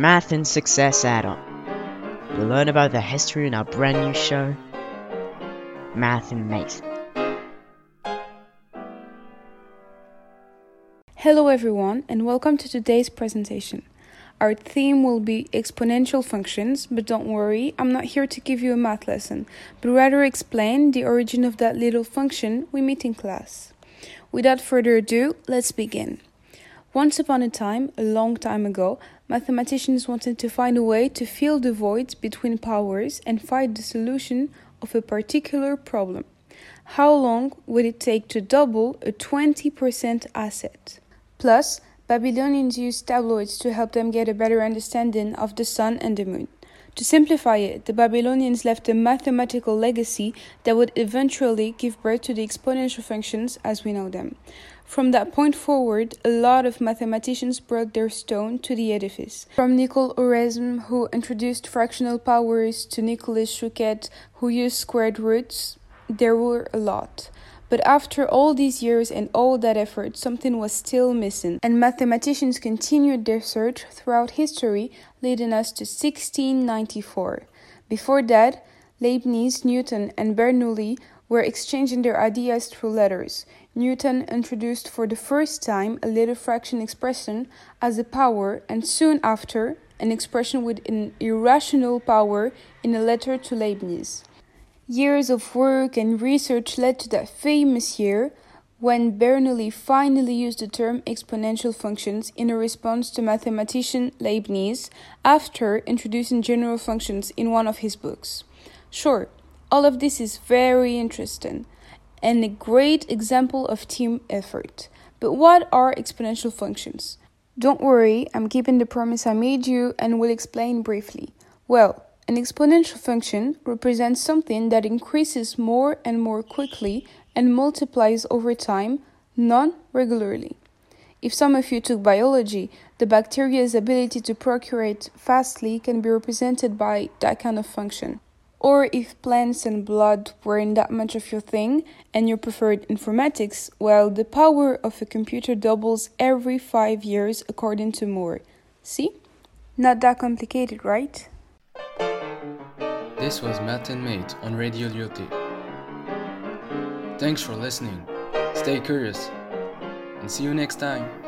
Math and Success add-on. You'll learn about the history in our brand new show, Math and Mate. Hello everyone and welcome to today's presentation. Our theme will be exponential functions, but don't worry, I'm not here to give you a math lesson, but rather explain the origin of that little function we meet in class. Without further ado, let's begin. Once upon a time, a long time ago, mathematicians wanted to find a way to fill the voids between powers and find the solution of a particular problem. How long would it take to double a 20% asset? Plus, Babylonians used tabloids to help them get a better understanding of the sun and the moon. To simplify it, the Babylonians left a mathematical legacy that would eventually give birth to the exponential functions as we know them. From that point forward, a lot of mathematicians brought their stone to the edifice. From Nicole Oresme, who introduced fractional powers, to Nicolas Chuquet, who used squared roots, there were a lot. But after all these years and all that effort, something was still missing, and mathematicians continued their search throughout history, leading us to 1694. Before that, Leibniz, Newton, and Bernoulli were exchanging their ideas through letters. Newton introduced for the first time a little fraction expression as a power, and soon after, an expression with an irrational power in a letter to Leibniz. Years of work and research led to that famous year when Bernoulli finally used the term exponential functions in a response to mathematician Leibniz after introducing general functions in one of his books. Sure, all of this is very interesting and a great example of team effort. But what are exponential functions? Don't worry, I'm keeping the promise I made you and will explain briefly. Well, an exponential function represents something that increases more and more quickly and multiplies over time, non regularly. If some of you took biology, the bacteria's ability to procreate fastly can be represented by that kind of function. Or if plants and blood weren't that much of your thing and you preferred informatics, well, the power of a computer doubles every five years according to Moore. See? Not that complicated, right? This was Math and Mate on Radio Lyoté. Thanks for listening. Stay curious and see you next time.